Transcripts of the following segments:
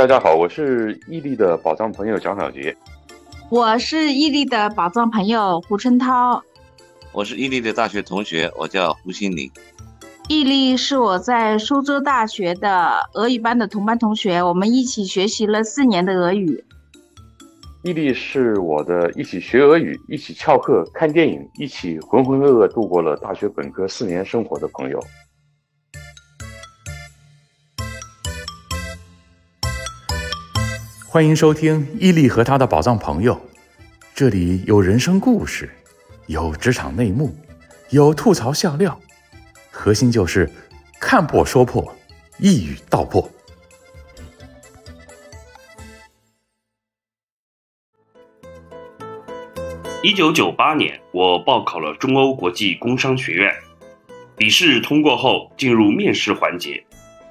大家好，我是伊利的宝藏朋友蒋小杰。我是伊利的宝藏朋友胡春涛。我是伊利的大学同学，我叫胡新林。伊利是我在苏州大学的俄语班的同班同学，我们一起学习了四年的俄语。伊利是我的一起学俄语、一起翘课、看电影、一起浑浑噩噩度过了大学本科四年生活的朋友。欢迎收听伊利和他的宝藏朋友，这里有人生故事，有职场内幕，有吐槽笑料，核心就是看破说破，一语道破。一九九八年，我报考了中欧国际工商学院，笔试通过后进入面试环节。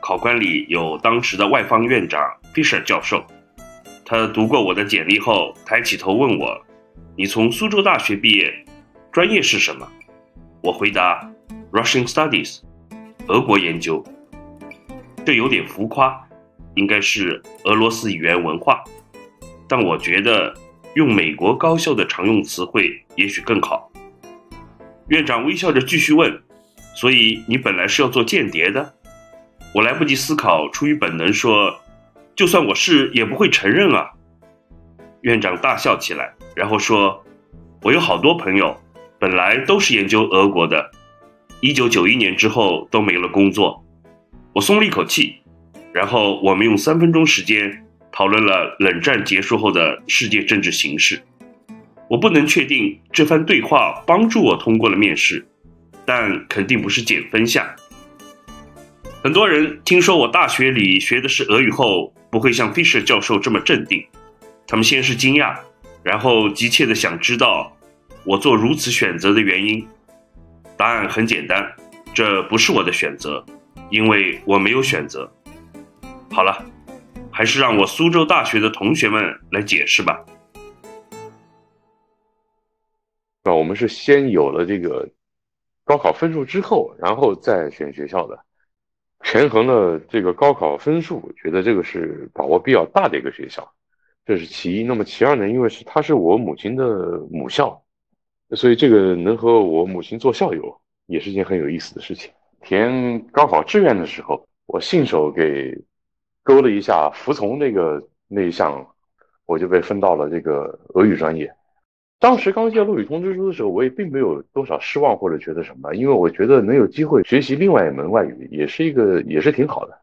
考官里有当时的外方院长 Fisher 教授，他读过我的简历后，抬起头问我：“你从苏州大学毕业，专业是什么？”我回答：“Russian Studies，俄国研究。”这有点浮夸，应该是俄罗斯语言文化，但我觉得。用美国高校的常用词汇也许更好。院长微笑着继续问：“所以你本来是要做间谍的？”我来不及思考，出于本能说：“就算我是，也不会承认啊。”院长大笑起来，然后说：“我有好多朋友，本来都是研究俄国的，一九九一年之后都没了工作。”我松了一口气，然后我们用三分钟时间。讨论了冷战结束后的世界政治形势。我不能确定这番对话帮助我通过了面试，但肯定不是减分项。很多人听说我大学里学的是俄语后，不会像 Fisher 教授这么镇定。他们先是惊讶，然后急切地想知道我做如此选择的原因。答案很简单，这不是我的选择，因为我没有选择。好了。还是让我苏州大学的同学们来解释吧。那我们是先有了这个高考分数之后，然后再选学校的，权衡了这个高考分数，觉得这个是把握比较大的一个学校，这是其一。那么其二呢？因为是它是我母亲的母校，所以这个能和我母亲做校友，也是一件很有意思的事情。填高考志愿的时候，我信手给。勾了一下服从那个那一项，我就被分到了这个俄语专业。当时刚接到录取通知书的时候，我也并没有多少失望或者觉得什么，因为我觉得能有机会学习另外一门外语，也是一个也是挺好的。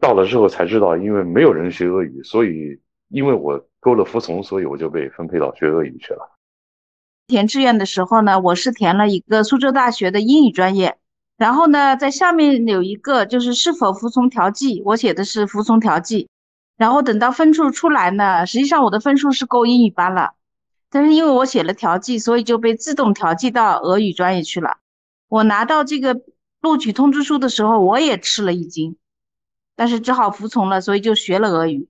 到了之后才知道，因为没有人学俄语，所以因为我够了服从，所以我就被分配到学俄语去了。填志愿的时候呢，我是填了一个苏州大学的英语专业。然后呢，在下面有一个就是是否服从调剂，我写的是服从调剂。然后等到分数出来呢，实际上我的分数是够英语班了，但是因为我写了调剂，所以就被自动调剂到俄语专业去了。我拿到这个录取通知书的时候，我也吃了一惊，但是只好服从了，所以就学了俄语。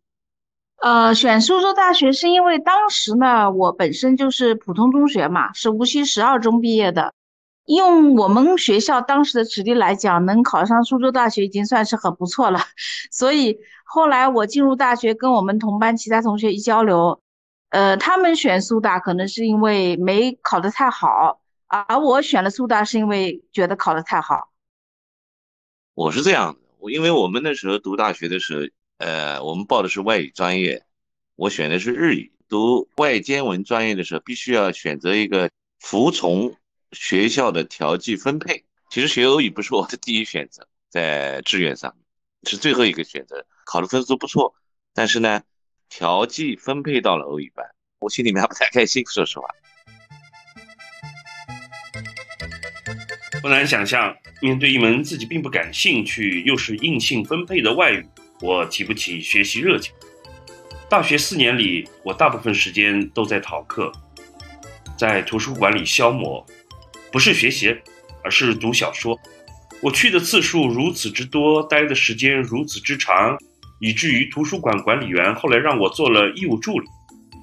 呃，选苏州大学是因为当时呢，我本身就是普通中学嘛，是无锡十二中毕业的。用我们学校当时的实力来讲，能考上苏州大学已经算是很不错了。所以后来我进入大学，跟我们同班其他同学一交流，呃，他们选苏大可能是因为没考得太好，而我选了苏大是因为觉得考得太好。我是这样的，我因为我们那时候读大学的时候，呃，我们报的是外语专业，我选的是日语。读外兼文专业的时候，必须要选择一个服从。学校的调剂分配，其实学俄语不是我的第一选择，在志愿上是最后一个选择，考的分数不错，但是呢，调剂分配到了俄语班，我心里面还不太开心，说实话。不难想象，面对一门自己并不感兴趣又是硬性分配的外语，我提不起学习热情。大学四年里，我大部分时间都在逃课，在图书馆里消磨。不是学习，而是读小说。我去的次数如此之多，待的时间如此之长，以至于图书馆管理员后来让我做了义务助理，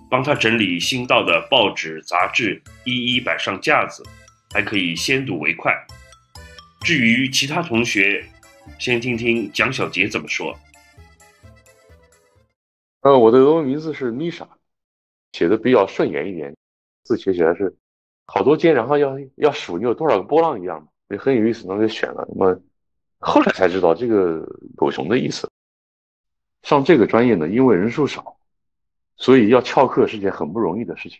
帮他整理新到的报纸杂志，一一摆上架子，还可以先睹为快。至于其他同学，先听听蒋小杰怎么说。呃，我的俄文名字是米莎，写的比较顺眼一点，字写起来是好多间，然后要要数你有多少个波浪一样，也很有意思，那就选了。那么后来才知道这个狗熊的意思。上这个专业呢，因为人数少，所以要翘课是件很不容易的事情。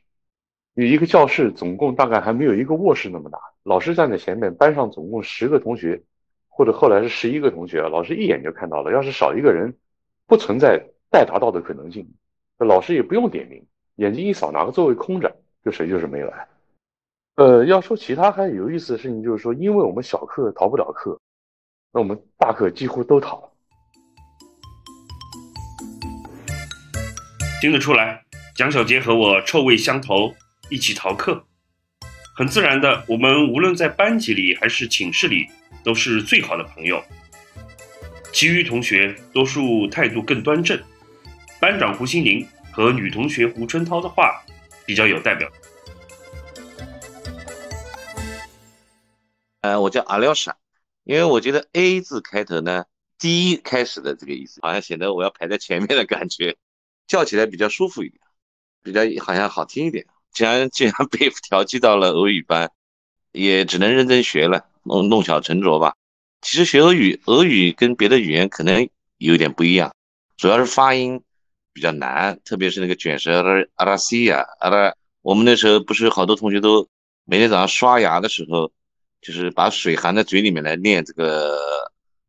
你一个教室总共大概还没有一个卧室那么大，老师站在前面，班上总共十个同学，或者后来是十一个同学，老师一眼就看到了。要是少一个人，不存在待答到的可能性，老师也不用点名，眼睛一扫哪个座位空着，就谁就是没来。呃，要说其他还有意思的事情，就是说，因为我们小课逃不了课，那我们大课几乎都逃。听得出来，蒋小杰和我臭味相投，一起逃课。很自然的，我们无论在班级里还是寝室里，都是最好的朋友。其余同学多数态度更端正，班长胡心凌和女同学胡春涛的话比较有代表。呃，我叫阿廖沙，因为我觉得 A 字开头呢，第一开始的这个意思，好像显得我要排在前面的感觉。叫起来比较舒服一点，比较好像好听一点。既然 既然被调剂到了俄语班，也只能认真学了，弄弄巧成拙吧。其实学俄语，俄语跟别的语言可能有点不一样，主要是发音比较难，特别是那个卷舌阿拉西呀阿拉。我们那时候不是好多同学都每天早上刷牙的时候，就是把水含在嘴里面来念这个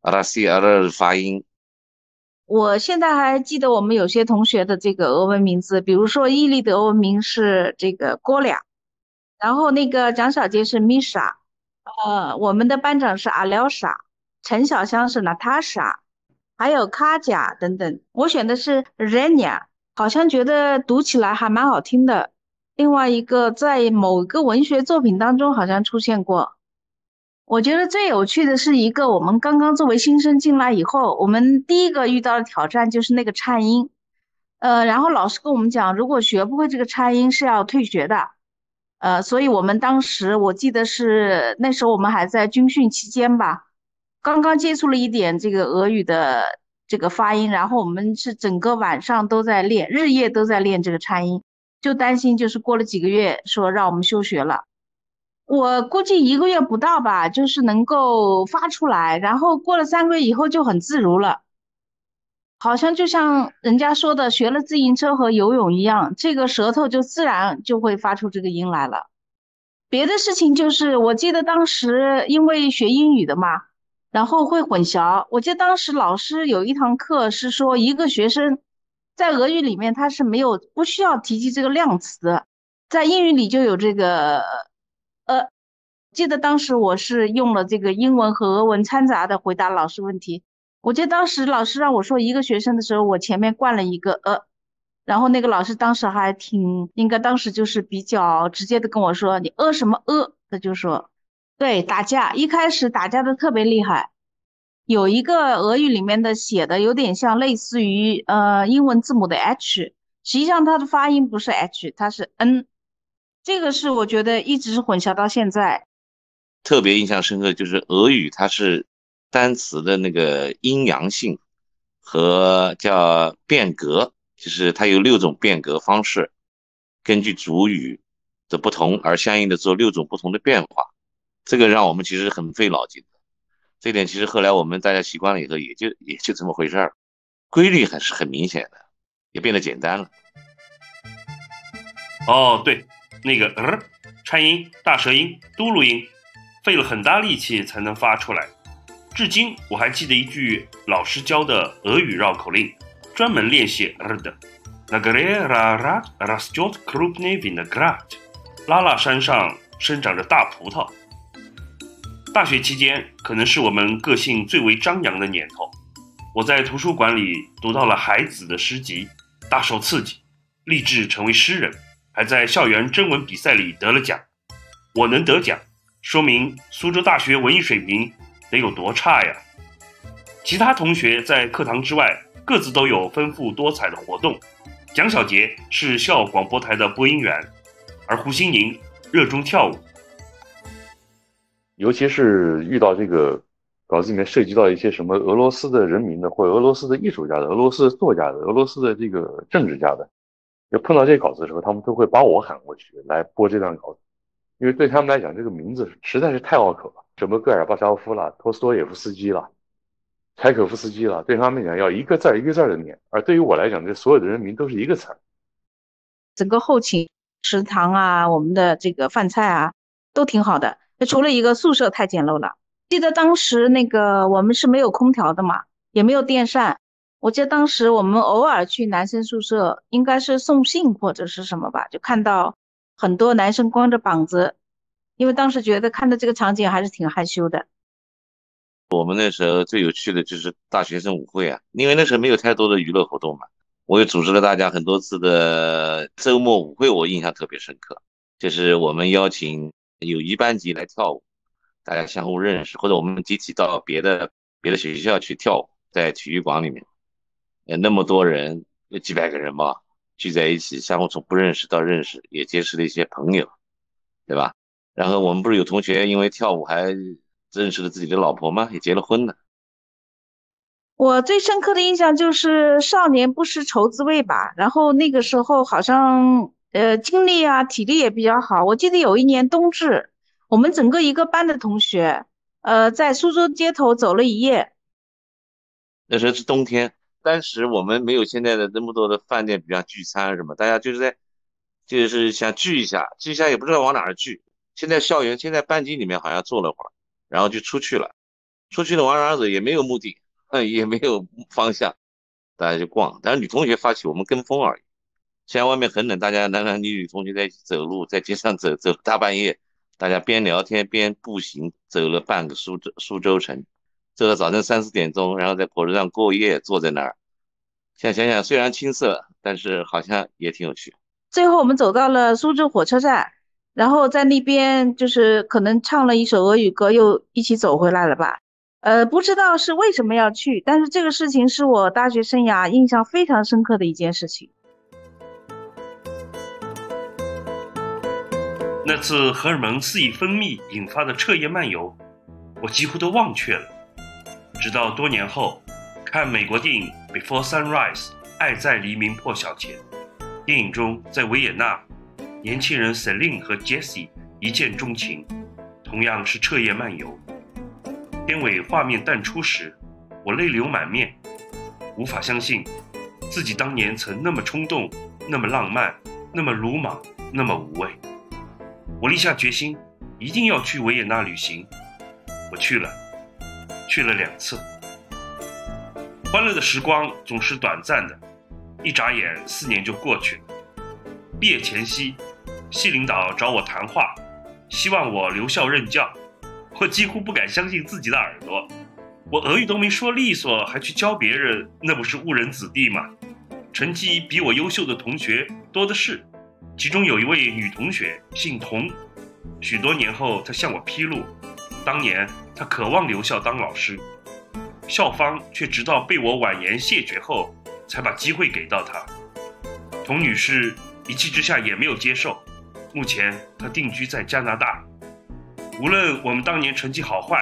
阿拉西阿拉的发音。我现在还记得我们有些同学的这个俄文名字，比如说伊利的俄文名是这个郭俩，然后那个蒋小杰是米莎，呃，我们的班长是阿廖沙，陈小香是娜塔莎，还有卡贾等等。我选的是 Renia，好像觉得读起来还蛮好听的。另外一个在某个文学作品当中好像出现过。我觉得最有趣的是一个，我们刚刚作为新生进来以后，我们第一个遇到的挑战就是那个颤音，呃，然后老师跟我们讲，如果学不会这个颤音是要退学的，呃，所以我们当时我记得是那时候我们还在军训期间吧，刚刚接触了一点这个俄语的这个发音，然后我们是整个晚上都在练，日夜都在练这个颤音，就担心就是过了几个月说让我们休学了。我估计一个月不到吧，就是能够发出来，然后过了三个月以后就很自如了，好像就像人家说的学了自行车和游泳一样，这个舌头就自然就会发出这个音来了。别的事情就是，我记得当时因为学英语的嘛，然后会混淆。我记得当时老师有一堂课是说，一个学生在俄语里面他是没有不需要提及这个量词，在英语里就有这个。呃，记得当时我是用了这个英文和俄文掺杂的回答老师问题。我记得当时老师让我说一个学生的时候，我前面冠了一个呃，然后那个老师当时还挺应该当时就是比较直接的跟我说你呃什么呃，他就说对打架，一开始打架的特别厉害。有一个俄语里面的写的有点像类似于呃英文字母的 H，实际上它的发音不是 H，它是 N。这个是我觉得一直是混淆到现在，特别印象深刻就是俄语，它是单词的那个阴阳性和叫变革，就是它有六种变革方式，根据主语的不同而相应的做六种不同的变化，这个让我们其实很费脑筋的。这点其实后来我们大家习惯了以后，也就也就这么回事儿，规律还是很明显的，也变得简单了。哦，对。那个呃，颤音、大舌音、嘟噜音，费了很大力气才能发出来。至今我还记得一句老师教的俄语绕口令，专门练习呃的。那个嘞拉拉拉斯特克鲁内维纳格拉特，拉拉山上生长着大葡萄。大学期间可能是我们个性最为张扬的年头，我在图书馆里读到了海子的诗集，大受刺激，立志成为诗人。还在校园征文比赛里得了奖，我能得奖，说明苏州大学文艺水平得有多差呀！其他同学在课堂之外各自都有丰富多彩的活动。蒋小杰是校广播台的播音员，而胡心宁热衷跳舞。尤其是遇到这个稿子里面涉及到一些什么俄罗斯的人民的，或者俄罗斯的艺术家的、俄罗斯的作家的、俄罗斯的这个政治家的，就碰到这稿子的时候，他们都会把我喊过去来播这段稿子，因为对他们来讲，这个名字实在是太拗口了，什么戈尔巴乔夫了、托斯托耶夫斯基了、柴可夫斯基了，对他们讲要一个字儿一个字儿的念，而对于我来讲，这所有的人名都是一个词儿。整个后勤、食堂啊，我们的这个饭菜啊，都挺好的。除了一个宿舍太简陋了。记得当时那个我们是没有空调的嘛，也没有电扇。我记得当时我们偶尔去男生宿舍，应该是送信或者是什么吧，就看到很多男生光着膀子，因为当时觉得看到这个场景还是挺害羞的。我们那时候最有趣的就是大学生舞会啊，因为那时候没有太多的娱乐活动嘛。我也组织了大家很多次的周末舞会，我印象特别深刻。就是我们邀请友谊班级来跳舞，大家相互认识，或者我们集体到别的别的学校去跳舞，在体育馆里面，呃，那么多人，有几百个人吧，聚在一起，相互从不认识到认识，也结识了一些朋友，对吧？然后我们不是有同学因为跳舞还认识了自己的老婆吗？也结了婚了。我最深刻的印象就是少年不识愁滋味吧，然后那个时候好像呃精力啊体力也比较好。我记得有一年冬至，我们整个一个班的同学，呃在苏州街头走了一夜。那时候是冬天，当时我们没有现在的那么多的饭店，比方聚餐什么，大家就是在就是想聚一下，聚一下也不知道往哪儿聚。现在校园现在班级里面好像坐了会儿，然后就出去了，出去了往哪儿走也没有目的。嗯，也没有方向，大家就逛。但是女同学发起，我们跟风而已。现在外面很冷，大家男男女女同学在一起走路，在街上走走，大半夜，大家边聊天边步行，走了半个苏州苏州城，走到早晨三四点钟，然后在火车上过夜，坐在那儿。现在想想，虽然青涩，但是好像也挺有趣。最后我们走到了苏州火车站，然后在那边就是可能唱了一首俄语歌，又一起走回来了吧。呃，不知道是为什么要去，但是这个事情是我大学生涯印象非常深刻的一件事情。那次荷尔蒙肆意分泌引发的彻夜漫游，我几乎都忘却了。直到多年后，看美国电影《Before Sunrise》《爱在黎明破晓前》，电影中在维也纳，年轻人 Celine 和 Jessie 一见钟情，同样是彻夜漫游。片尾画面淡出时，我泪流满面，无法相信自己当年曾那么冲动，那么浪漫，那么鲁莽，那么无畏。我立下决心，一定要去维也纳旅行。我去了，去了两次。欢乐的时光总是短暂的，一眨眼四年就过去了。毕业前夕，系领导找我谈话，希望我留校任教。我几乎不敢相信自己的耳朵，我俄语都没说利索，还去教别人，那不是误人子弟吗？成绩比我优秀的同学多的是，其中有一位女同学姓童，许多年后她向我披露，当年他渴望留校当老师，校方却直到被我婉言谢绝后，才把机会给到他。童女士一气之下也没有接受，目前她定居在加拿大。无论我们当年成绩好坏，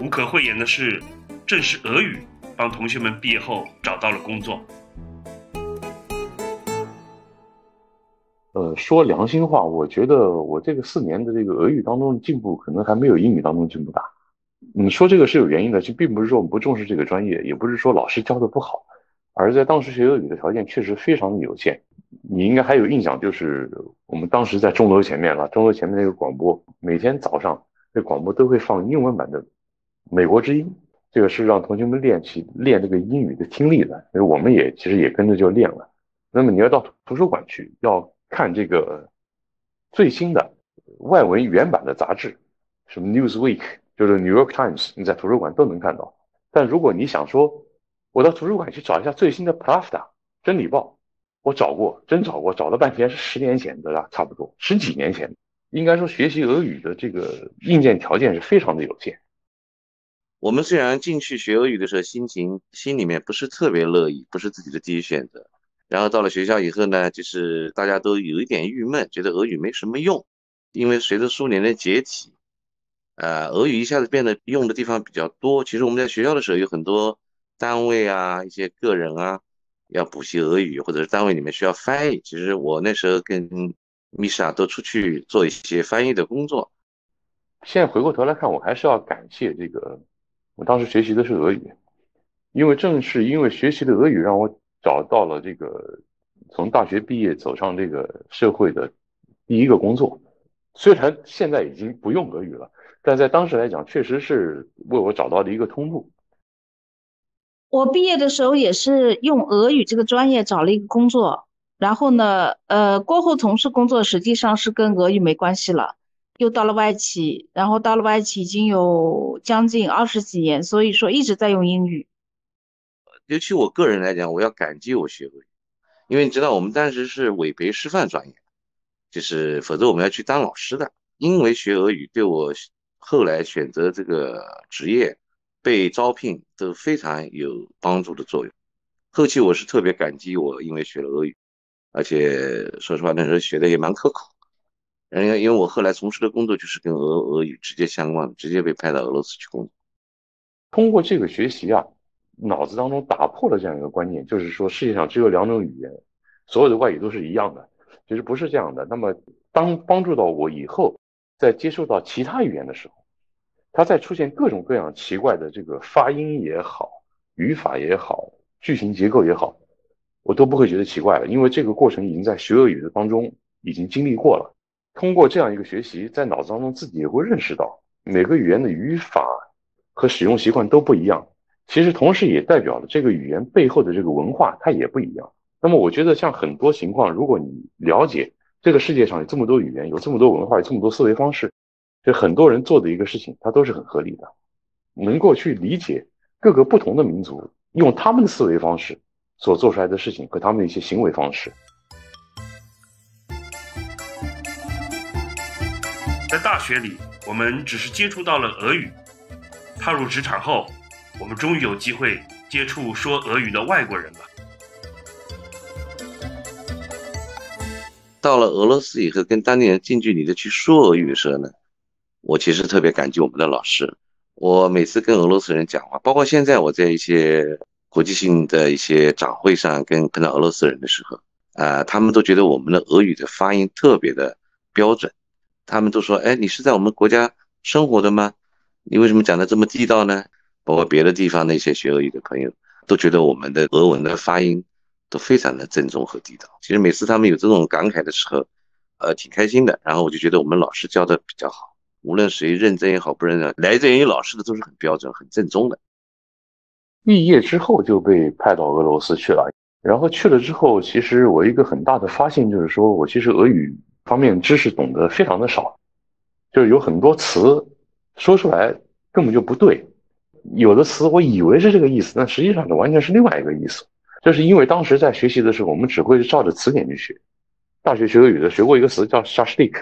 无可讳言的是，正是俄语帮同学们毕业后找到了工作。呃，说良心话，我觉得我这个四年的这个俄语当中的进步，可能还没有英语当中进步大。你说这个是有原因的，就并不是说我们不重视这个专业，也不是说老师教的不好，而在当时学俄语的条件确实非常的有限。你应该还有印象，就是我们当时在钟楼前面了，钟楼前面那个广播，每天早上这广播都会放英文版的《美国之音》，这个是让同学们练起练这个英语的听力的，所以我们也其实也跟着就练了。那么你要到图书馆去，要看这个最新的外文原版的杂志，什么《Newsweek》就是《New York Times》，你在图书馆都能看到。但如果你想说，我到图书馆去找一下最新的《Pravda》真理报。我找过，真找过，找了半天是十年前的了，差不多十几年前。应该说，学习俄语的这个硬件条件是非常的有限。我们虽然进去学俄语的时候，心情心里面不是特别乐意，不是自己的第一选择。然后到了学校以后呢，就是大家都有一点郁闷，觉得俄语没什么用，因为随着苏联的解体，呃，俄语一下子变得用的地方比较多。其实我们在学校的时候有很多单位啊，一些个人啊，要补习俄语，或者是单位里面需要翻译。其实我那时候跟米莎都出去做一些翻译的工作。现在回过头来看，我还是要感谢这个，我当时学习的是俄语，因为正是因为学习的俄语，让我找到了这个从大学毕业走上这个社会的第一个工作。虽然现在已经不用俄语了。但在当时来讲，确实是为我找到了一个通路。我毕业的时候也是用俄语这个专业找了一个工作，然后呢，呃，过后从事工作实际上是跟俄语没关系了，又到了外企，然后到了外企已经有将近二十几年，所以说一直在用英语。尤其我个人来讲，我要感激我学俄语，因为你知道我们当时是委培师范专业，就是否则我们要去当老师的，因为学俄语对我。后来选择这个职业，被招聘都非常有帮助的作用。后期我是特别感激我，因为学了俄语，而且说实话那时候学的也蛮刻苦。因为因为我后来从事的工作就是跟俄俄语直接相关，直接被派到俄罗斯去工作。通过这个学习啊，脑子当中打破了这样一个观念，就是说世界上只有两种语言，所有的外语都是一样的。其实不是这样的。那么当帮助到我以后。在接受到其他语言的时候，它在出现各种各样奇怪的这个发音也好、语法也好、句型结构也好，我都不会觉得奇怪了，因为这个过程已经在学俄语的当中已经经历过了。通过这样一个学习，在脑子当中自己也会认识到每个语言的语法和使用习惯都不一样，其实同时也代表了这个语言背后的这个文化它也不一样。那么我觉得像很多情况，如果你了解。这个世界上有这么多语言，有这么多文化，有这么多思维方式，这很多人做的一个事情，它都是很合理的。能够去理解各个不同的民族用他们的思维方式所做出来的事情和他们的一些行为方式。在大学里，我们只是接触到了俄语；踏入职场后，我们终于有机会接触说俄语的外国人了。到了俄罗斯以后，跟当地人近距离的去说俄语的时候呢，我其实特别感激我们的老师。我每次跟俄罗斯人讲话，包括现在我在一些国际性的一些展会上跟碰到俄罗斯人的时候，啊，他们都觉得我们的俄语的发音特别的标准。他们都说：“哎，你是在我们国家生活的吗？你为什么讲的这么地道呢？”包括别的地方那些学俄语的朋友都觉得我们的俄文的发音。都非常的正宗和地道。其实每次他们有这种感慨的时候，呃，挺开心的。然后我就觉得我们老师教的比较好，无论谁认真也好，不认真，来自于老师的都是很标准、很正宗的。毕业之后就被派到俄罗斯去了，然后去了之后，其实我一个很大的发现就是说，我其实俄语方面知识懂得非常的少，就是有很多词说出来根本就不对，有的词我以为是这个意思，但实际上呢完全是另外一个意思。就是因为当时在学习的时候，我们只会照着词典去学。大学学俄语的学过一个词叫 “shashlik”，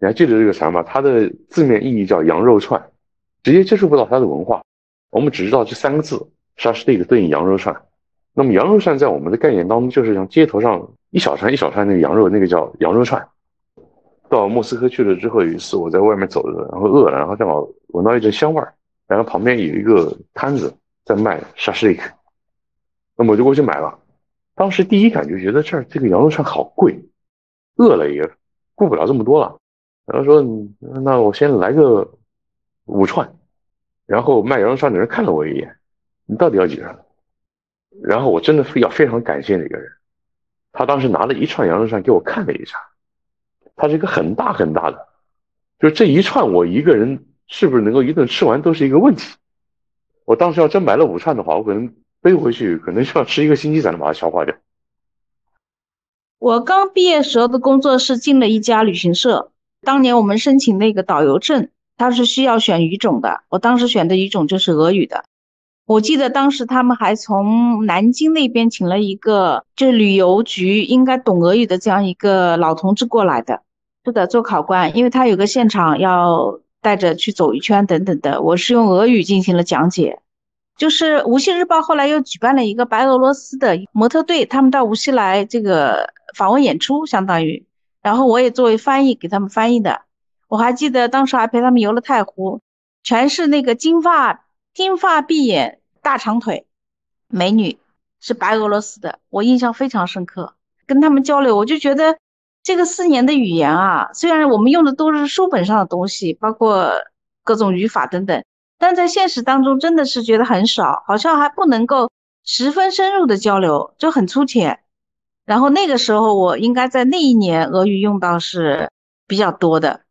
你还记得这个词吗？它的字面意义叫羊肉串，直接接触不到它的文化。我们只知道这三个字 “shashlik” 对应羊肉串。那么羊肉串在我们的概念当中，就是像街头上一小串一小串那个羊肉，那个叫羊肉串。到莫斯科去了之后，有一次我在外面走着，然后饿了，然后正好闻到一阵香味儿，然后旁边有一个摊子在卖 “shashlik”。那么我就过去买了，当时第一感觉觉得这儿这个羊肉串好贵，饿了也顾不了这么多了，然后说那我先来个五串，然后卖羊肉串的人看了我一眼，你到底要几串？然后我真的非要非常感谢那个人，他当时拿了一串羊肉串给我看了一下，它是一个很大很大的，就这一串我一个人是不是能够一顿吃完都是一个问题。我当时要真买了五串的话，我可能。背回去可能需要吃一个星期才能把它消化掉。我刚毕业时候的工作是进了一家旅行社，当年我们申请那个导游证，它是需要选语种的。我当时选的语种就是俄语的。我记得当时他们还从南京那边请了一个，就是旅游局应该懂俄语的这样一个老同志过来的，是的，做考官，因为他有个现场要带着去走一圈等等的。我是用俄语进行了讲解。就是无锡日报后来又举办了一个白俄罗斯的模特队，他们到无锡来这个访问演出，相当于，然后我也作为翻译给他们翻译的。我还记得当时还陪他们游了太湖，全是那个金发金发碧眼大长腿美女，是白俄罗斯的，我印象非常深刻。跟他们交流，我就觉得这个四年的语言啊，虽然我们用的都是书本上的东西，包括各种语法等等，但在现实当中真的是觉得很少，好像还不能够十分深入的交流，就很粗浅。然后那个时候我应该在那一年俄语用到是比较多的，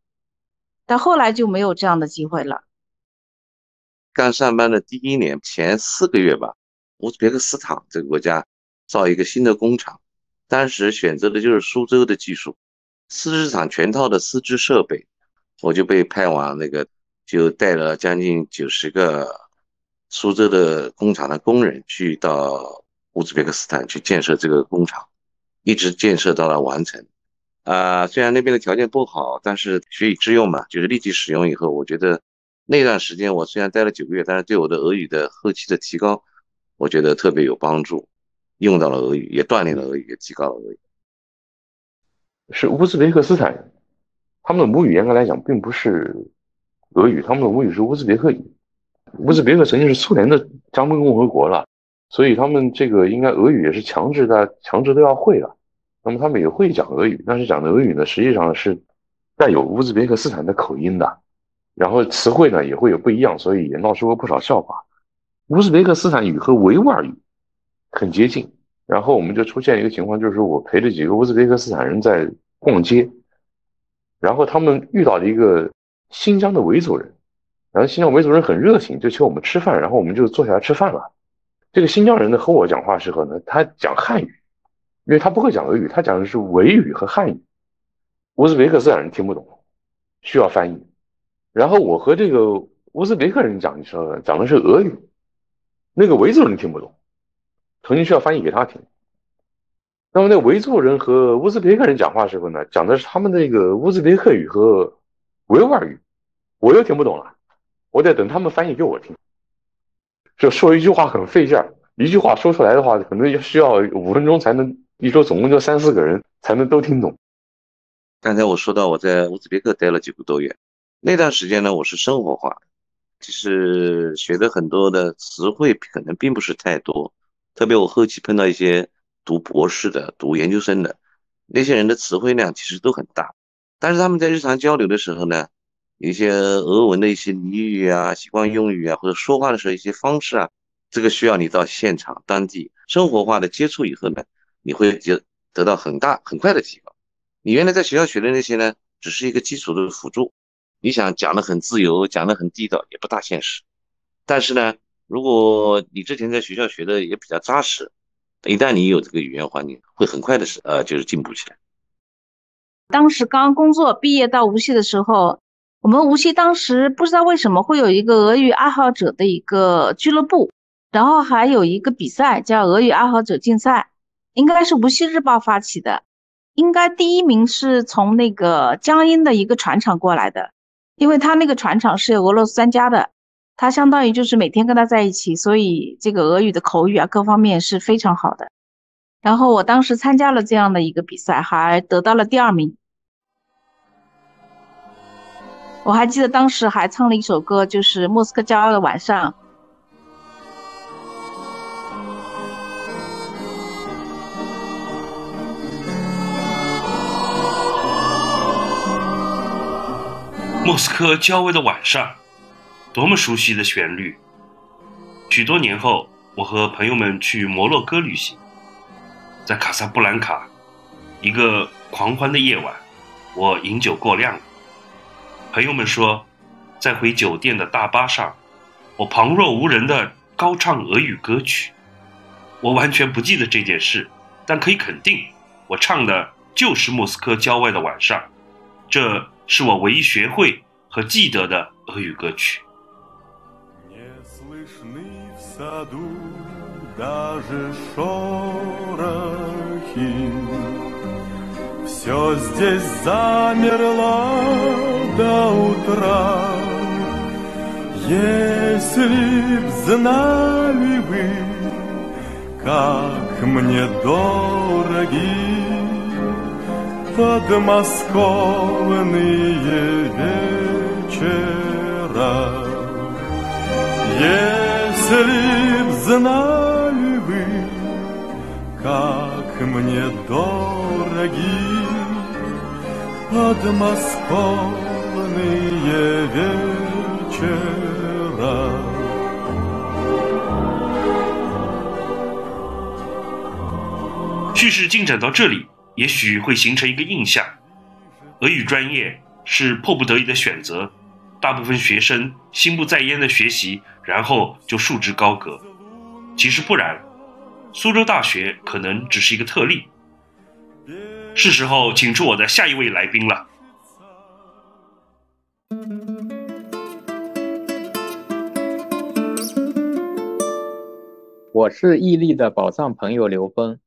但后来就没有这样的机会了。刚上班的第一年前四个月吧，乌兹别克斯坦这个国家造一个新的工厂。当时选择的就是苏州的技术，丝织厂全套的丝织设备，我就被派往那个，就带了将近九十个苏州的工厂的工人去到乌兹别克斯坦去建设这个工厂，一直建设到了完成。啊，虽然那边的条件不好，但是学以致用嘛，就是立即使用以后，我觉得那段时间我虽然待了九个月，但是对我的俄语的后期的提高，我觉得特别有帮助。用到了俄语，也锻炼了俄语，也提高了俄语。是乌兹别克斯坦，他们的母语严格来讲并不是俄语，他们的母语是乌兹别克语。乌兹别克曾经是苏联的加盟共和国了，所以他们这个应该俄语也是强制的，强制都要会的。那么他们也会讲俄语，但是讲的俄语呢，实际上是带有乌兹别克斯坦的口音的，然后词汇呢也会有不一样，所以也闹出过不少笑话。乌兹别克斯坦语和维吾尔语。很接近，然后我们就出现一个情况，就是我陪着几个乌兹别克斯坦人在逛街，然后他们遇到了一个新疆的维族人，然后新疆维族人很热情，就请我们吃饭，然后我们就坐下来吃饭了。这个新疆人呢和我讲话时候呢，他讲汉语，因为他不会讲俄语，他讲的是维语和汉语，乌兹别克斯坦人听不懂，需要翻译。然后我和这个乌兹别克人讲的时候，讲的是俄语，那个维族人听不懂。曾经需要翻译给他听。那么，那维族人和乌兹别克人讲话时候呢，讲的是他们那个乌兹别克语和维吾尔语，我又听不懂了，我得等他们翻译给我听。就说一句话很费劲儿，一句话说出来的话，可能要需要五分钟才能。一说总共就三四个人才能都听懂。刚才我说到我在乌兹别克待了九个多月，那段时间呢，我是生活化，其实学的很多的词汇可能并不是太多。特别我后期碰到一些读博士的、读研究生的那些人的词汇量其实都很大，但是他们在日常交流的时候呢，有一些俄文的一些俚语啊、习惯用语啊，或者说话的时候一些方式啊，这个需要你到现场当地生活化的接触以后呢，你会得得到很大很快的提高。你原来在学校学的那些呢，只是一个基础的辅助，你想讲的很自由、讲的很地道，也不大现实。但是呢。如果你之前在学校学的也比较扎实，一旦你有这个语言环境，会很快的是呃，就是进步起来。当时刚工作毕业到无锡的时候，我们无锡当时不知道为什么会有一个俄语爱好者的一个俱乐部，然后还有一个比赛叫俄语爱好者竞赛，应该是无锡日报发起的，应该第一名是从那个江阴的一个船厂过来的，因为他那个船厂是有俄罗斯专家的。他相当于就是每天跟他在一起，所以这个俄语的口语啊，各方面是非常好的。然后我当时参加了这样的一个比赛，还得到了第二名。我还记得当时还唱了一首歌，就是《莫斯科骄傲的晚上》。莫斯科郊外的晚上。多么熟悉的旋律！许多年后，我和朋友们去摩洛哥旅行，在卡萨布兰卡，一个狂欢的夜晚，我饮酒过量了。朋友们说，在回酒店的大巴上，我旁若无人的高唱俄语歌曲。我完全不记得这件事，但可以肯定，我唱的就是莫斯科郊外的晚上。这是我唯一学会和记得的俄语歌曲。саду даже Шорохи. Все здесь замерло до утра. Если б знали вы, как мне дороги подмосковные вечера. Если б знали вы, как мне дороги подмосковные вечера. 叙事进展到这里，也许会形成一个印象：俄语专业是迫不得已的选择，大部分学生心不在焉的学习，然后就束之高阁。其实不然， 苏州大学可能只是一个特例。是时候请出我的下一位来宾了。我是毅力的宝藏朋友刘峰。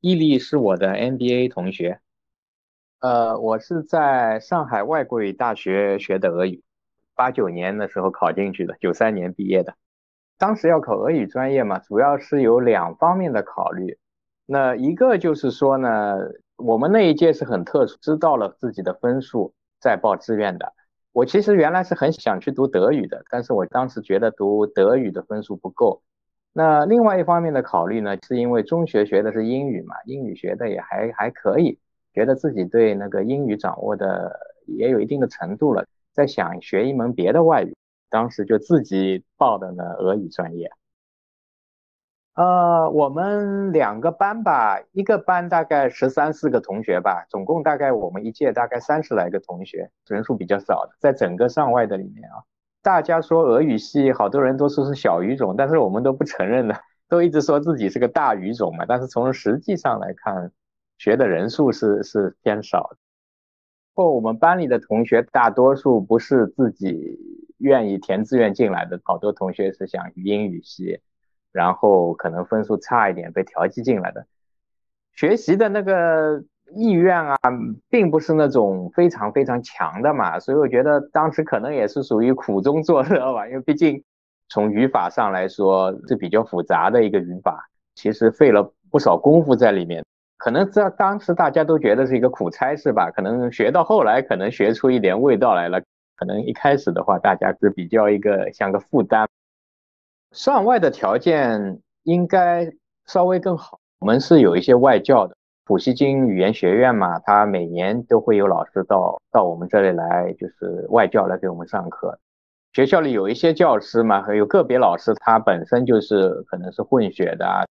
毅力是我的 MBA 同学，呃，我是在上海外国语大学学的俄语，八九年的时候考进去的，九三年毕业的。当时要考俄语专业嘛，主要是有两方面的考虑。那一个就是说呢，我们那一届是很特殊，知道了自己的分数再报志愿的。我其实原来是很想去读德语的，但是我当时觉得读德语的分数不够。那另外一方面的考虑呢，是因为中学学的是英语嘛，英语学的也还还可以，觉得自己对那个英语掌握的也有一定的程度了，在想学一门别的外语，当时就自己报的呢俄语专业。呃，我们两个班吧，一个班大概十三四个同学吧，总共大概我们一届大概三十来个同学，人数比较少的，在整个上外的里面啊。大家说俄语系好多人都说是小语种，但是我们都不承认的，都一直说自己是个大语种嘛。但是从实际上来看，学的人数是是偏少的。或我们班里的同学大多数不是自己愿意填志愿进来的，好多同学是想英语系，然后可能分数差一点被调剂进来的，学习的那个。意愿啊，并不是那种非常非常强的嘛，所以我觉得当时可能也是属于苦中作乐吧，因为毕竟从语法上来说是比较复杂的一个语法，其实费了不少功夫在里面。可能在当时大家都觉得是一个苦差事吧，可能学到后来可能学出一点味道来了。可能一开始的话，大家是比较一个像个负担。上外的条件应该稍微更好，我们是有一些外教的。普希金语言学院嘛，他每年都会有老师到到我们这里来，就是外教来给我们上课。学校里有一些教师嘛，还有个别老师，他本身就是可能是混血的。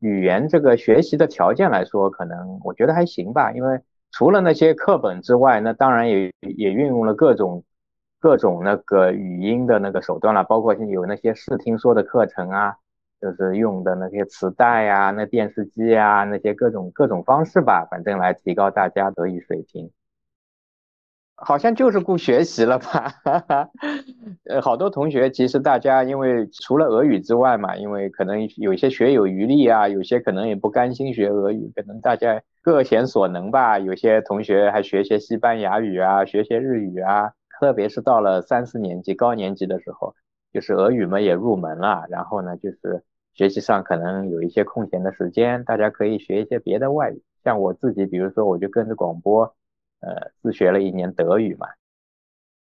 语言这个学习的条件来说，可能我觉得还行吧。因为除了那些课本之外，那当然也也运用了各种各种那个语音的那个手段了，包括有那些视听说的课程啊。就是用的那些磁带呀、那电视机啊、那些各种各种方式吧，反正来提高大家德语水平。好像就是顾学习了吧？呃，好多同学其实大家因为除了俄语之外嘛，因为可能有些学有余力啊，有些可能也不甘心学俄语，可能大家各显所能吧。有些同学还学些西班牙语啊，学些日语啊，特别是到了三四年级高年级的时候。就是俄语嘛也入门了，然后呢，就是学习上可能有一些空闲的时间，大家可以学一些别的外语。像我自己，比如说我就跟着广播，呃，自学了一年德语嘛。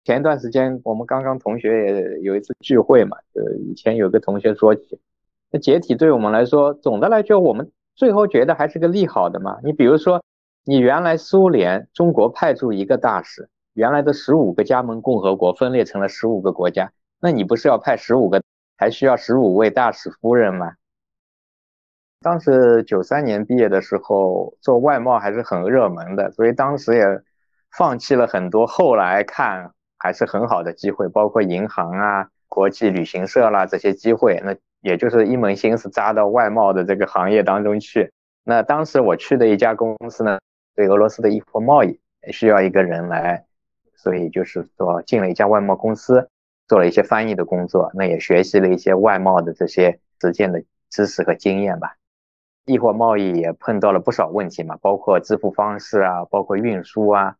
前一段时间我们刚刚同学也有一次聚会嘛，就以前有个同学说起，那解体对我们来说，总的来说我们最后觉得还是个利好的嘛。你比如说，你原来苏联中国派驻一个大使，原来的十五个加盟共和国分裂成了十五个国家。那你不是要派十五个，还需要十五位大使夫人吗？当时九三年毕业的时候，做外贸还是很热门的，所以当时也放弃了很多后来看还是很好的机会，包括银行啊、国际旅行社啦这些机会。那也就是一门心思扎到外贸的这个行业当中去。那当时我去的一家公司呢，对俄罗斯的易货贸易需要一个人来，所以就是说进了一家外贸公司。做了一些翻译的工作，那也学习了一些外贸的这些实践的知识和经验吧。易货贸易也碰到了不少问题嘛，包括支付方式啊，包括运输啊，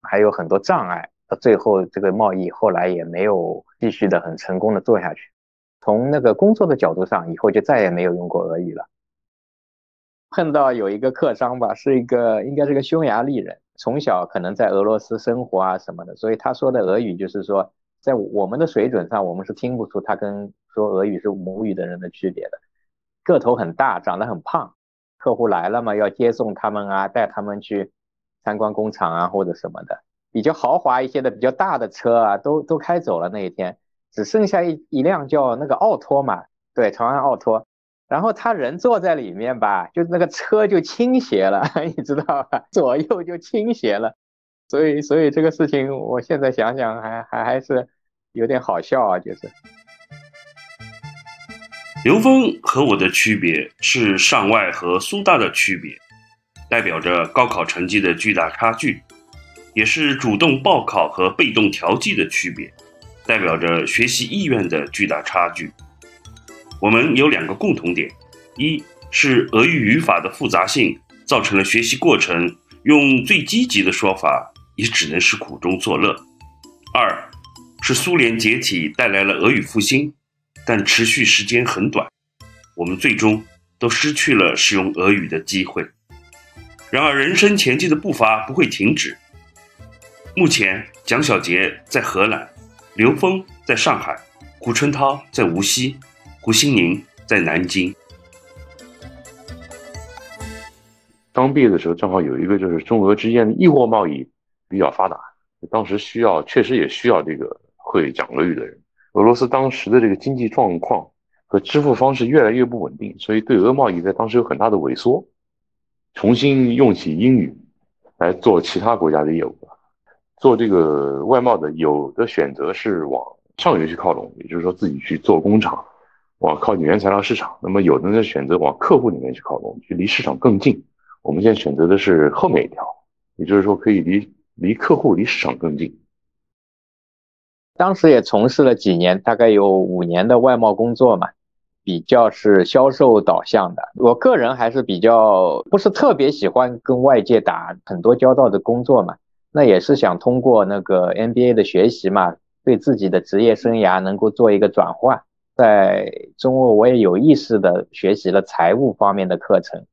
还有很多障碍。到最后，这个贸易后来也没有继续的很成功的做下去。从那个工作的角度上，以后就再也没有用过俄语了。碰到有一个客商吧，是一个应该是个匈牙利人，从小可能在俄罗斯生活啊什么的，所以他说的俄语就是说，在我们的水准上，我们是听不出他跟说俄语是母语的人的区别的。个头很大，长得很胖，客户来了嘛，要接送他们啊，带他们去参观工厂啊或者什么的，比较豪华一些的、比较大的车啊，都都开走了那一天，只剩下一一辆叫那个奥拓嘛，对，长安奥拓。然后他人坐在里面吧，就那个车就倾斜了，你知道吧？左右就倾斜了，所以所以这个事情，我现在想想还还还是有点好笑啊，就是。刘峰和我的区别是上外和苏大的区别，代表着高考成绩的巨大差距，也是主动报考和被动调剂的区别，代表着学习意愿的巨大差距。我们有两个共同点：一是俄语语法的复杂性造成了学习过程，用最积极的说法，也只能是苦中作乐；二是苏联解体带来了俄语复兴，但持续时间很短，我们最终都失去了使用俄语的机会。然而，人生前进的步伐不会停止。目前，蒋小杰在荷兰，刘峰在上海，胡春涛在无锡。胡新宁在南京。刚毕业的时候，正好有一个就是中俄之间的易货贸易比较发达，当时需要，确实也需要这个会讲俄语的人。俄罗斯当时的这个经济状况和支付方式越来越不稳定，所以对俄贸易在当时有很大的萎缩，重新用起英语来做其他国家的业务。做这个外贸的，有的选择是往上游去靠拢，也就是说自己去做工厂。往靠近原材料市场，那么有的呢选择往客户里面去靠拢，去离市场更近。我们现在选择的是后面一条，也就是说可以离离客户、离市场更近。当时也从事了几年，大概有五年的外贸工作嘛，比较是销售导向的。我个人还是比较不是特别喜欢跟外界打很多交道的工作嘛，那也是想通过那个 MBA 的学习嘛，对自己的职业生涯能够做一个转换。在中欧，我也有意识的学习了财务方面的课程。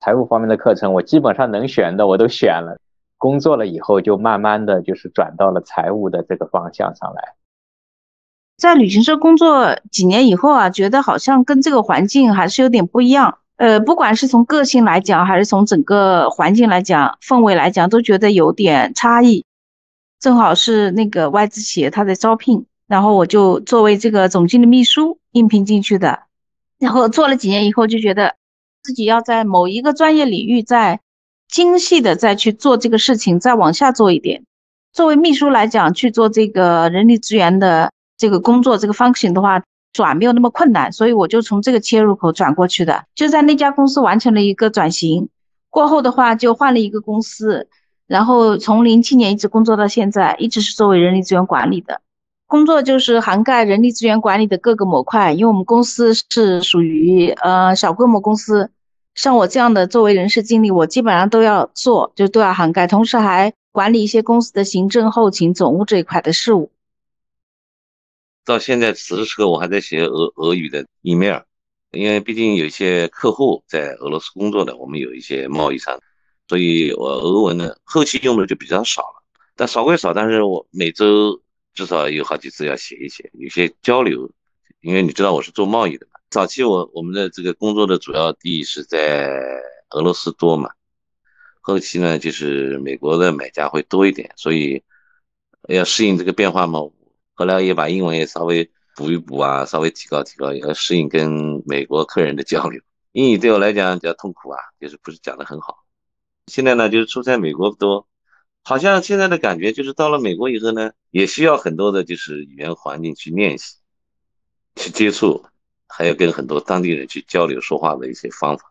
财务方面的课程，我基本上能选的我都选了。工作了以后，就慢慢的就是转到了财务的这个方向上来。在旅行社工作几年以后啊，觉得好像跟这个环境还是有点不一样。呃，不管是从个性来讲，还是从整个环境来讲、氛围来讲，都觉得有点差异。正好是那个外资企业他在招聘。然后我就作为这个总经理秘书应聘进去的，然后做了几年以后，就觉得自己要在某一个专业领域再精细的再去做这个事情，再往下做一点。作为秘书来讲，去做这个人力资源的这个工作，这个 function 的话，转没有那么困难，所以我就从这个切入口转过去的，就在那家公司完成了一个转型。过后的话，就换了一个公司，然后从零七年一直工作到现在，一直是作为人力资源管理的。工作就是涵盖人力资源管理的各个模块，因为我们公司是属于呃小规模公司，像我这样的作为人事经理，我基本上都要做，就都要涵盖，同时还管理一些公司的行政、后勤、总务这一块的事务。到现在此时此刻，我还在学俄俄语的 email，因为毕竟有一些客户在俄罗斯工作的，我们有一些贸易上，所以我俄文呢后期用的就比较少了，但少归少，但是我每周。至少有好几次要写一写，有些交流，因为你知道我是做贸易的嘛。早期我我们的这个工作的主要地是在俄罗斯多嘛，后期呢就是美国的买家会多一点，所以要适应这个变化嘛。后来也把英文也稍微补一补啊，稍微提高提高，也要适应跟美国客人的交流。英语对我来讲比较痛苦啊，就是不是讲的很好。现在呢就是出差美国多。好像现在的感觉就是到了美国以后呢，也需要很多的就是语言环境去练习、去接触，还要跟很多当地人去交流说话的一些方法。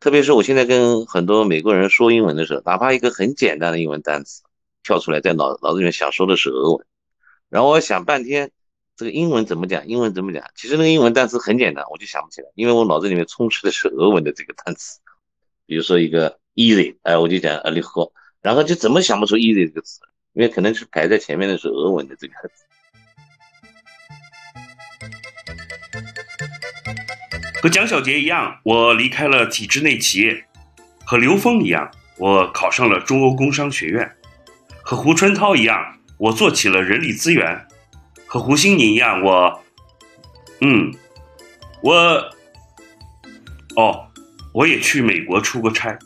特别是我现在跟很多美国人说英文的时候，哪怕一个很简单的英文单词跳出来，在脑脑子里面想说的是俄文，然后我想半天这个英文怎么讲，英文怎么讲，其实那个英文单词很简单，我就想不起来，因为我脑子里面充斥的是俄文的这个单词。比如说一个 easy，哎，我就讲 a little。然后就怎么想不出 easy 这个词，因为可能是排在前面的是俄文的这个。和蒋小杰一样，我离开了体制内企业；和刘峰一样，我考上了中欧工商学院；和胡春涛一样，我做起了人力资源；和胡鑫宁一样，我，嗯，我，哦，我也去美国出过差。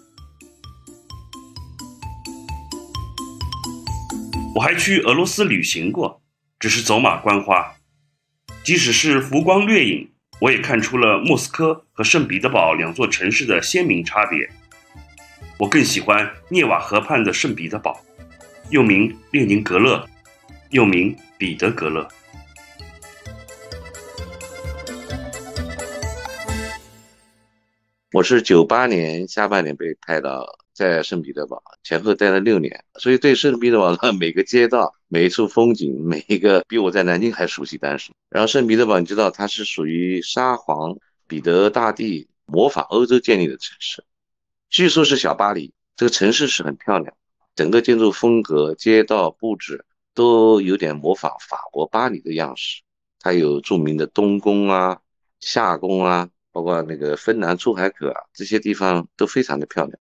我还去俄罗斯旅行过，只是走马观花。即使是浮光掠影，我也看出了莫斯科和圣彼得堡两座城市的鲜明差别。我更喜欢涅瓦河畔的圣彼得堡，又名列宁格勒，又名彼得格勒。我是九八年下半年被派到。在圣彼得堡前后待了六年，所以对圣彼得堡的 每个街道、每一处风景、每一个比我在南京还熟悉。当时，然后圣彼得堡，你知道它是属于沙皇彼得大帝模仿欧洲建立的城市，据说是小巴黎。这个城市是很漂亮，整个建筑风格、街道布置都有点模仿法国巴黎的样式。它有著名的东宫啊、夏宫啊，包括那个芬兰出海口啊，这些地方都非常的漂亮。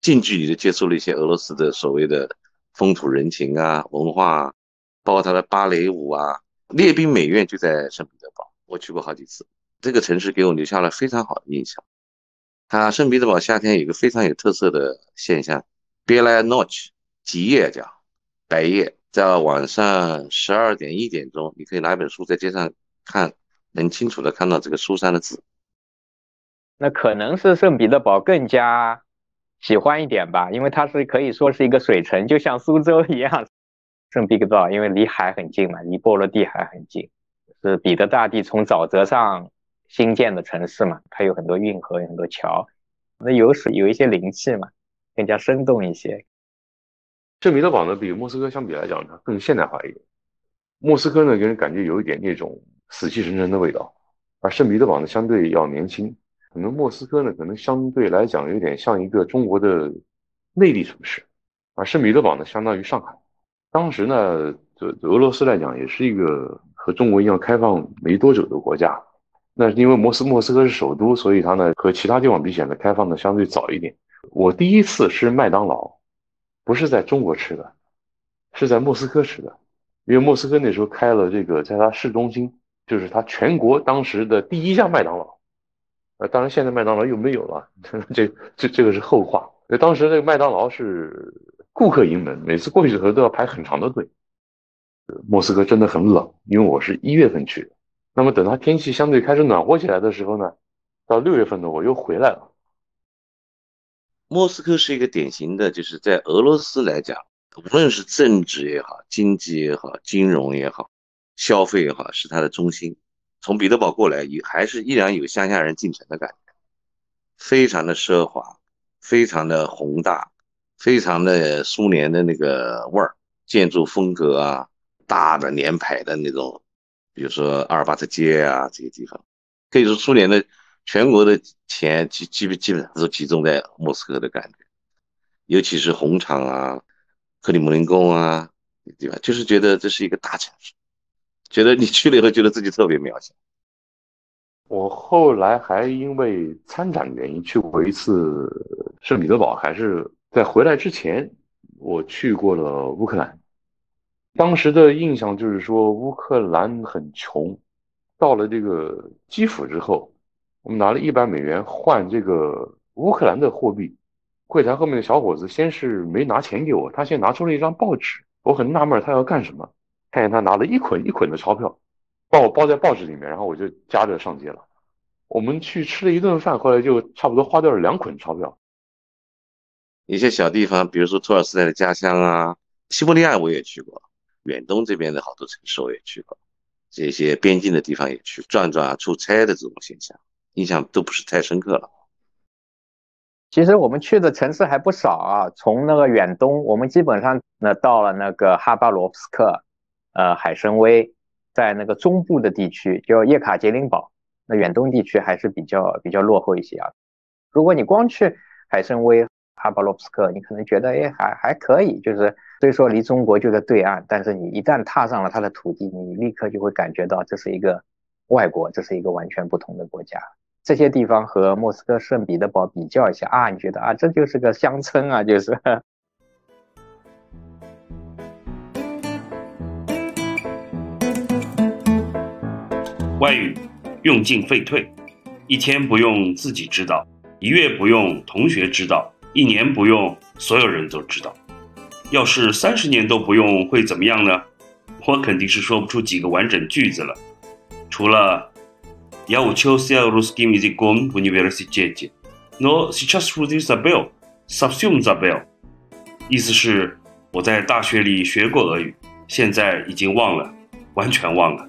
近距离的接触了一些俄罗斯的所谓的风土人情啊、文化啊，包括它的芭蕾舞啊。列兵美院就在圣彼得堡，我去过好几次。这个城市给我留下了非常好的印象。它圣彼得堡夏天有一个非常有特色的现象 b e l a n o c h 极夜叫白夜，在晚上十二点一点钟，你可以拿一本书在街上看，能清楚的看到这个书上的字。那可能是圣彼得堡更加。喜欢一点吧，因为它是可以说是一个水城，就像苏州一样。圣彼得堡因为离海很近嘛，离波罗的海很近，是彼得大帝从沼泽上新建的城市嘛，它有很多运河，有很多桥，那有水，有一些灵气嘛，更加生动一些。圣彼得堡呢，比莫斯科相比来讲呢，更现代化一点。莫斯科呢，给人感觉有一点那种死气沉沉的味道，而圣彼得堡呢，相对要年轻。可能莫斯科呢，可能相对来讲有点像一个中国的内地城市，而圣彼得堡呢，相当于上海。当时呢，这俄罗斯来讲也是一个和中国一样开放没多久的国家。那因为莫斯莫斯科是首都，所以它呢和其他地方比显得开放的相对早一点。我第一次吃麦当劳，不是在中国吃的，是在莫斯科吃的，因为莫斯科那时候开了这个，在它市中心，就是它全国当时的第一家麦当劳。呃，当然现在麦当劳又没有了，这这这个是后话。当时这个麦当劳是顾客盈门，每次过去的时候都要排很长的队。莫斯科真的很冷，因为我是一月份去的。那么等它天气相对开始暖和起来的时候呢，到六月份呢我又回来了。莫斯科是一个典型的，就是在俄罗斯来讲，无论是政治也好、经济也好、金融也好、消费也好，是它的中心。从彼得堡过来，也还是依然有乡下人进城的感觉，非常的奢华，非常的宏大，非常的苏联的那个味儿，建筑风格啊，大的连排的那种，比如说阿尔巴特街啊这些地方，可以说苏联的全国的钱基基本基本上都集中在莫斯科的感觉，尤其是红场啊，克里姆林宫啊，对吧？就是觉得这是一个大城市。觉得你去了以后，觉得自己特别渺小。我后来还因为参展原因去过一次圣彼得堡，还是在回来之前，我去过了乌克兰。当时的印象就是说乌克兰很穷。到了这个基辅之后，我们拿了一百美元换这个乌克兰的货币。柜台后面的小伙子先是没拿钱给我，他先拿出了一张报纸。我很纳闷他要干什么。看见他拿了一捆一捆的钞票，帮我包在报纸里面，然后我就夹着上街了。我们去吃了一顿饭，后来就差不多花掉了两捆钞票。一些小地方，比如说托尔斯泰的家乡啊，西伯利亚我也去过，远东这边的好多城市我也去过，这些边境的地方也去转转啊、出差的这种现象，印象都不是太深刻了。其实我们去的城市还不少啊，从那个远东，我们基本上呢到了那个哈巴罗夫斯克。呃，海参崴在那个中部的地区叫叶卡捷琳堡，那远东地区还是比较比较落后一些啊。如果你光去海参崴、哈巴罗夫斯克，你可能觉得哎还还可以，就是虽说离中国就在对岸，但是你一旦踏上了它的土地，你立刻就会感觉到这是一个外国，这是一个完全不同的国家。这些地方和莫斯科圣彼得堡比较一下啊，你觉得啊，这就是个乡村啊，就是。外语用进废退，一天不用自己知道，一月不用同学知道，一年不用所有人都知道。要是三十年都不用，会怎么样呢？我肯定是说不出几个完整句子了。除了 Я учился русским языком в университете, но сейчас вроде забыл, совсем забыл。意思是我在大学里学过俄语，现在已经忘了，完全忘了。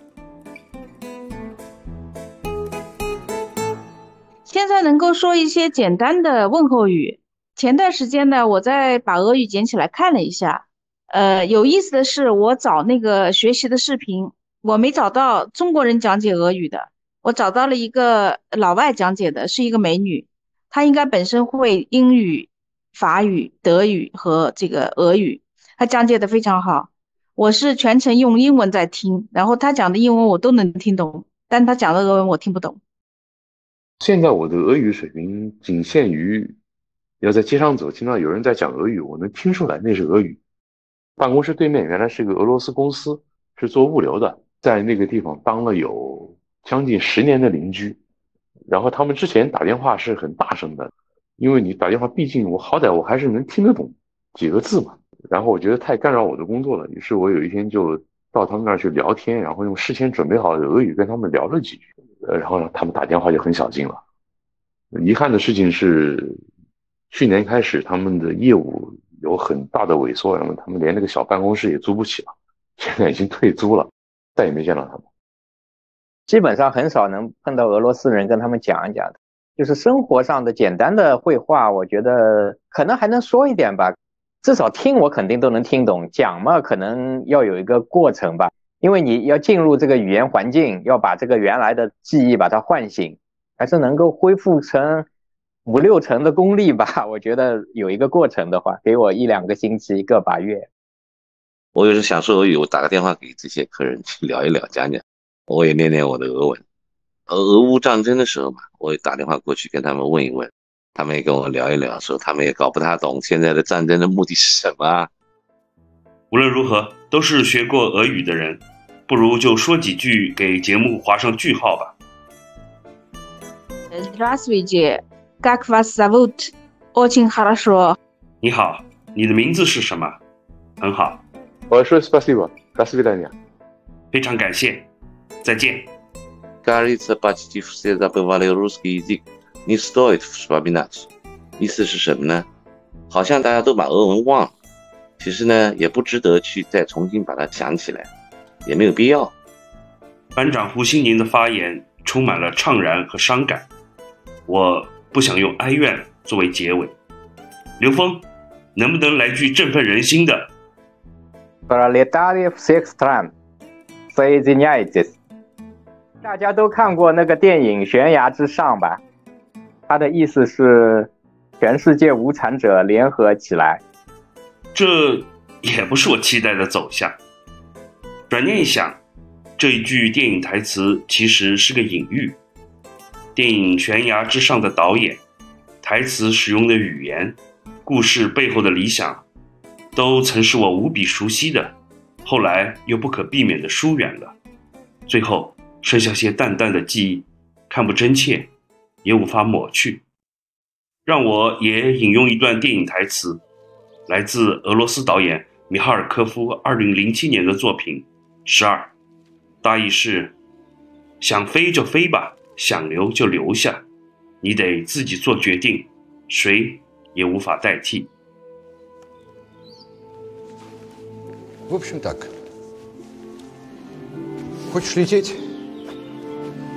现在能够说一些简单的问候语。前段时间呢，我在把俄语捡起来看了一下。呃，有意思的是，我找那个学习的视频，我没找到中国人讲解俄语的，我找到了一个老外讲解的，是一个美女，她应该本身会英语、法语、德语和这个俄语，她讲解的非常好。我是全程用英文在听，然后她讲的英文我都能听懂，但她讲的俄文我听不懂。现在我的俄语水平仅限于要在街上走，听到有人在讲俄语，我能听出来那是俄语。办公室对面原来是个俄罗斯公司，是做物流的，在那个地方当了有将近十年的邻居。然后他们之前打电话是很大声的，因为你打电话，毕竟我好歹我还是能听得懂几个字嘛。然后我觉得太干扰我的工作了，于是我有一天就到他们那儿去聊天，然后用事先准备好的俄语跟他们聊了几句。呃，然后呢，他们打电话就很小心了。遗憾的事情是，去年开始他们的业务有很大的萎缩，然后他们连那个小办公室也租不起了，现在已经退租了，再也没见到他们。基本上很少能碰到俄罗斯人跟他们讲一讲的，就是生活上的简单的绘画，我觉得可能还能说一点吧，至少听我肯定都能听懂，讲嘛可能要有一个过程吧。因为你要进入这个语言环境，要把这个原来的记忆把它唤醒，还是能够恢复成五六成的功力吧？我觉得有一个过程的话，给我一两个星期，一个把月。我有时想说俄语，我打个电话给这些客人去聊一聊，讲讲，我也练练我的俄文。俄俄乌战争的时候嘛，我也打电话过去跟他们问一问，他们也跟我聊一聊，说他们也搞不太懂现在的战争的目的是什么。无论如何，都是学过俄语的人。不如就说几句，给节目划上句号吧。Здравствуйте, как вас зовут? Очень хорошо. 你好，你的名字是什么？很好。我说 спасибо, до свидания. 非常感谢，再见。Кажется, почти все забывали русский язык. Не стоит вспоминать. 意思是什么呢？好像大家都把俄文忘了，其实呢，也不值得去再重新把它想起来。 也没有必要。班长胡新宁的发言充满了怅然和伤感，我不想用哀怨作为结尾。刘峰，能不能来句振奋人心的？Пролетариев всех стран, соединяйтесь！大家都看过那个电影《悬崖之上》吧？它的意思是全世界无产者联合起来。这也不是我期待的走向。 转念一想，这一句电影台词其实是个隐喻。电影《悬崖之上》的导演，台词使用的语言，故事背后的理想，都曾是我无比熟悉的，后来又不可避免的疏远了，最后剩下些淡淡的记忆，看不真切，也无法抹去。让我也引用一段电影台词，来自俄罗斯导演米哈尔科夫2007年的作品。十二，大意是：想飞就飞吧，想留就留下，你得自己做决定，谁也无法代替。В общем так. Хочешь лететь?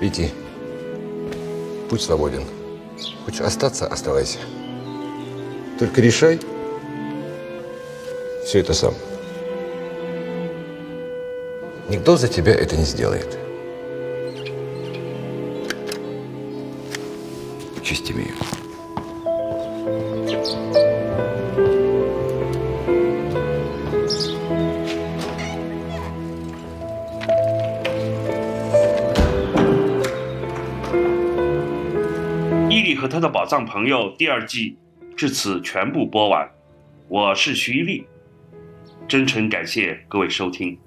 Лети. Путь свободен. Хочешь остаться? Оставайся. Только решай все это сам. Никто за тебя это не сделает. Честь имею. 和他的宝藏朋友》第二季至此全部播完。我是徐一力，真诚感谢各位收听。